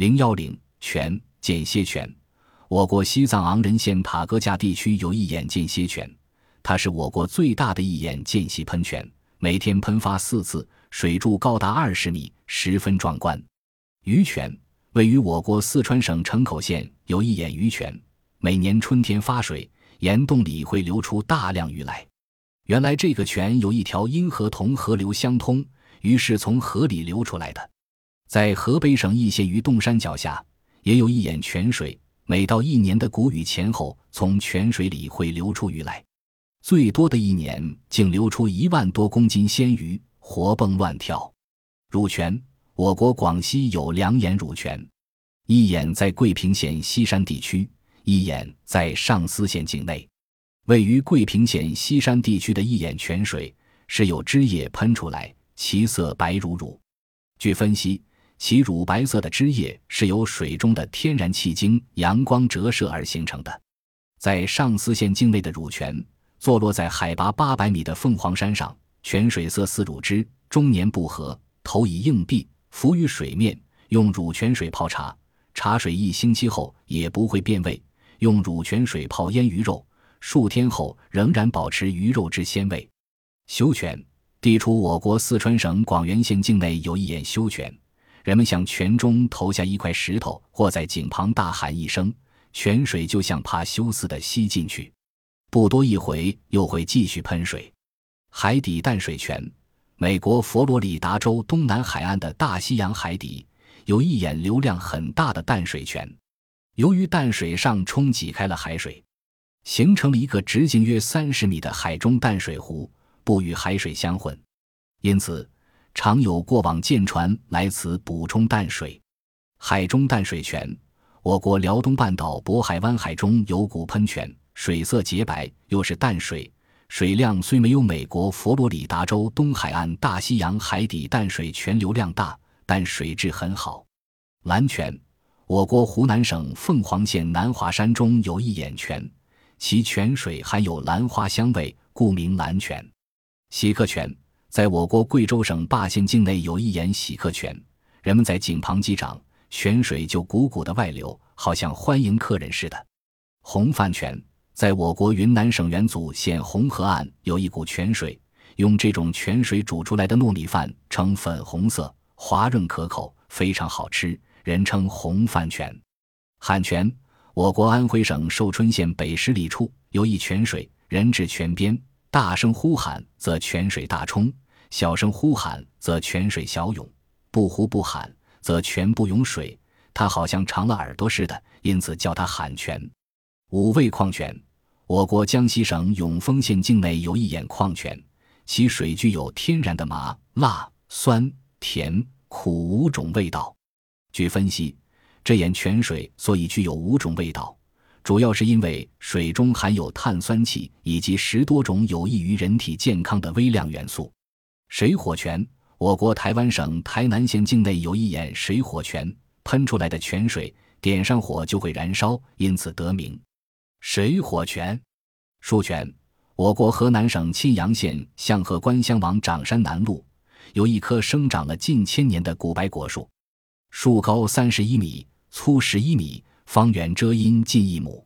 零幺零泉间歇泉，我国西藏昂仁县塔格架地区有一眼间歇泉，它是我国最大的一眼间歇喷泉，每天喷发四次，水柱高达二十米，十分壮观。鱼泉位于我国四川省城口县，有一眼鱼泉，每年春天发水，岩洞里会流出大量鱼来。原来这个泉有一条因河同河流相通，于是从河里流出来的。在河北省易县于洞山脚下，也有一眼泉水。每到一年的谷雨前后，从泉水里会流出鱼来，最多的一年竟流出一万多公斤鲜鱼，活蹦乱跳。乳泉，我国广西有两眼乳泉，一眼在桂平县西山地区，一眼在上思县境内。位于桂平县西山地区的一眼泉水是有汁液喷出来，其色白如乳。据分析。其乳白色的汁液是由水中的天然气经阳光折射而形成的。在上思县境内的乳泉，坐落在海拔八百米的凤凰山上，泉水色似乳汁，终年不涸，投以硬币，浮于水面。用乳泉水泡茶，茶水一星期后也不会变味；用乳泉水泡腌鱼肉，数天后仍然保持鱼肉之鲜味。修泉地处我国四川省广元县境内，有一眼修泉。人们向泉中投下一块石头，或在井旁大喊一声，泉水就像怕羞似的吸进去，不多一回又会继续喷水。海底淡水泉，美国佛罗里达州东南海岸的大西洋海底有一眼流量很大的淡水泉，由于淡水上冲挤开了海水，形成了一个直径约三十米的海中淡水湖，不与海水相混，因此。常有过往舰船来此补充淡水。海中淡水泉，我国辽东半岛渤海湾海中有股喷泉，水色洁白，又是淡水，水量虽没有美国佛罗里达州东海岸大西洋海底淡水泉流量大，但水质很好。蓝泉，我国湖南省凤凰县南华山中有一眼泉，其泉水含有兰花香味，故名蓝泉。喜客泉。在我国贵州省霸县境内有一眼喜客泉，人们在井旁击掌，泉水就汩汩的外流，好像欢迎客人似的。红饭泉在我国云南省元祖县红河岸有一股泉水，用这种泉水煮出来的糯米饭呈粉红色，滑润可口，非常好吃，人称红饭泉。喊泉，我国安徽省寿春县北十里处有一泉水，人至泉边。大声呼喊，则泉水大冲；小声呼喊，则泉水小涌；不呼不喊，则泉不涌水。它好像长了耳朵似的，因此叫它喊泉。五味矿泉，我国江西省永丰县境内有一眼矿泉，其水具有天然的麻、辣、酸、甜、苦五种味道。据分析，这眼泉水所以具有五种味道。主要是因为水中含有碳酸气以及十多种有益于人体健康的微量元素。水火泉，我国台湾省台南县境内有一眼水火泉，喷出来的泉水点上火就会燃烧，因此得名水火泉。树泉，我国河南省沁阳县向河关乡往长山南路有一棵生长了近千年的古白果树，树高三十一米，粗十一米。方圆遮阴近一亩，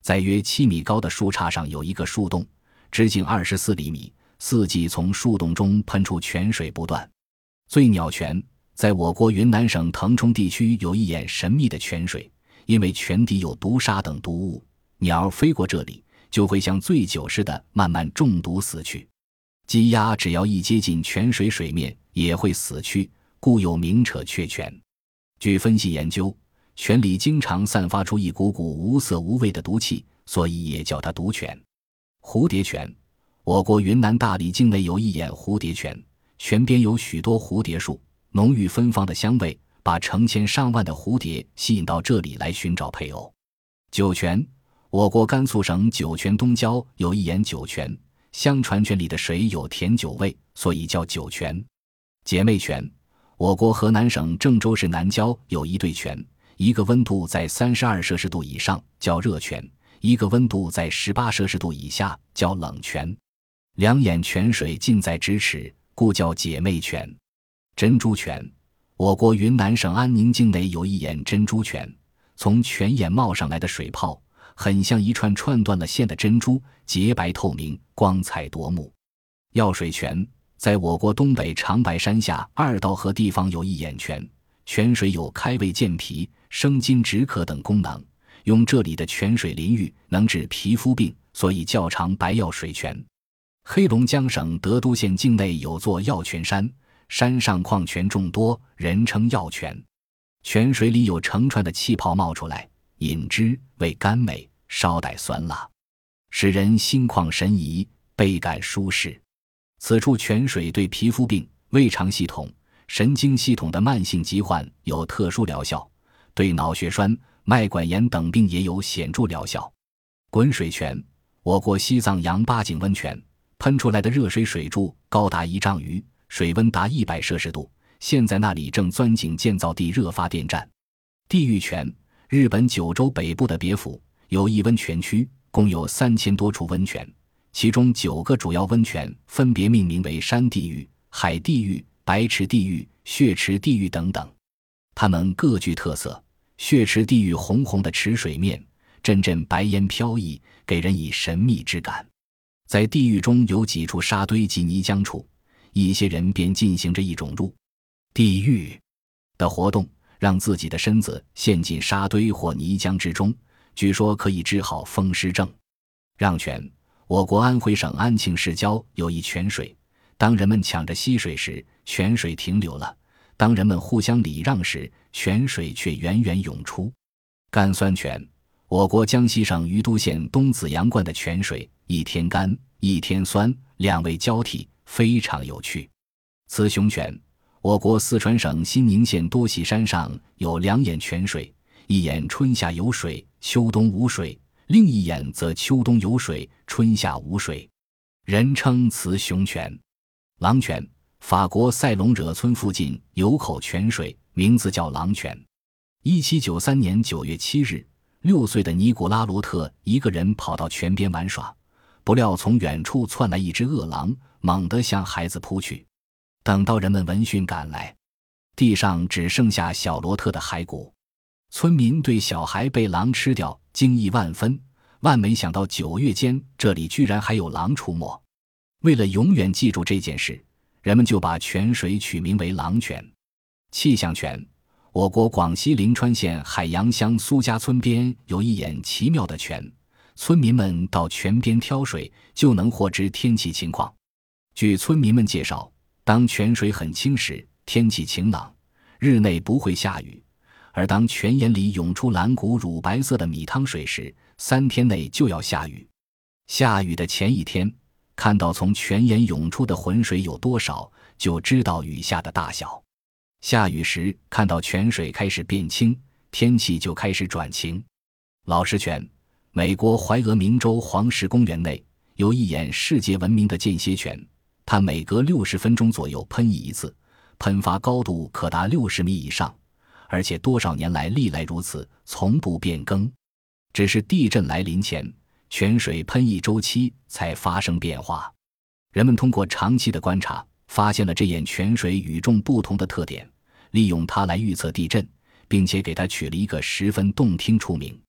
在约七米高的树杈上有一个树洞，直径二十四厘米，四季从树洞中喷出泉水不断。醉鸟泉在我国云南省腾冲地区有一眼神秘的泉水，因为泉底有毒沙等毒物，鸟飞过这里就会像醉酒似的慢慢中毒死去。鸡鸭只要一接近泉水水面也会死去，故有名扯雀泉。据分析研究。泉里经常散发出一股股无色无味的毒气，所以也叫它毒泉。蝴蝶泉，我国云南大理境内有一眼蝴蝶泉，泉边有许多蝴蝶树，浓郁芬芳的香味把成千上万的蝴蝶吸引到这里来寻找配偶。酒泉，我国甘肃省酒泉东郊有一眼酒泉，相传泉里的水有甜酒味，所以叫酒泉。姐妹泉，我国河南省郑州市南郊有一对泉。一个温度在三十二摄氏度以上叫热泉，一个温度在十八摄氏度以下叫冷泉。两眼泉水近在咫尺，故叫姐妹泉。珍珠泉，我国云南省安宁境内有一眼珍珠泉，从泉眼冒上来的水泡，很像一串串断了线的珍珠，洁白透明，光彩夺目。药水泉在我国东北长白山下二道河地方有一眼泉，泉水有开胃健脾、生津止渴等功能。用这里的泉水淋浴能治皮肤病，所以叫长白药水泉。黑龙江省德都县境内有座药泉山，山上矿泉众多，人称药泉。泉水里有成串的气泡冒出来，饮之味甘美，稍带酸辣，使人心旷神怡，倍感舒适。此处泉水对皮肤病、胃肠系统、神经系统的慢性疾患有特殊疗效，对脑血栓。脉管炎等病也有显著疗效。滚水泉，我国西藏羊八井温泉喷出来的热水水柱高达一丈余，水温达一百摄氏度。现在那里正钻井建造地热发电站。地狱泉，日本九州北部的别府有一温泉区，共有三千多处温泉，其中九个主要温泉分别命名为山地狱、海地狱、白池地狱、血池地狱等等，它们各具特色。血池地狱红红的池水面，阵阵白烟飘逸，给人以神秘之感。在地狱中有几处沙堆及泥浆处，一些人便进行着一种入地狱的活动，让自己的身子陷进沙堆或泥浆之中，据说可以治好风湿症。让泉，我国安徽省安庆市郊有一泉水，当人们抢着吸水时，泉水停留了。当人们互相礼让时，泉水却源源涌出。甘酸泉，我国江西省于都县东子阳灌的泉水，一天甘，一天酸，两味交替，非常有趣。雌雄泉，我国四川省新宁县多喜山上有两眼泉水，一眼春夏有水，秋冬无水；另一眼则秋冬有水，春夏无水，人称雌雄泉。狼泉。法国塞隆惹村附近有口泉水，名字叫狼泉。一七九三年九月七日，六岁的尼古拉罗特一个人跑到泉边玩耍，不料从远处窜来一只饿狼，猛地向孩子扑去。等到人们闻讯赶来，地上只剩下小罗特的骸骨。村民对小孩被狼吃掉惊异万分，万没想到九月间这里居然还有狼出没。为了永远记住这件事。人们就把泉水取名为狼泉。气象泉，我国广西灵川县海洋乡苏家村边有一眼奇妙的泉，村民们到泉边挑水，就能获知天气情况。据村民们介绍，当泉水很清时，天气晴朗，日内不会下雨；而当泉眼里涌出蓝股乳白色的米汤水时，三天内就要下雨。下雨的前一天。看到从泉眼涌出的浑水有多少，就知道雨下的大小。下雨时看到泉水开始变清，天气就开始转晴。老石泉，美国怀俄明州黄石公园内有一眼世界闻名的间歇泉，它每隔六十分钟左右喷一次，喷发高度可达六十米以上，而且多少年来历来如此，从不变更。只是地震来临前。泉水喷溢周期才发生变化，人们通过长期的观察，发现了这眼泉水与众不同的特点，利用它来预测地震，并且给它取了一个十分动听出名。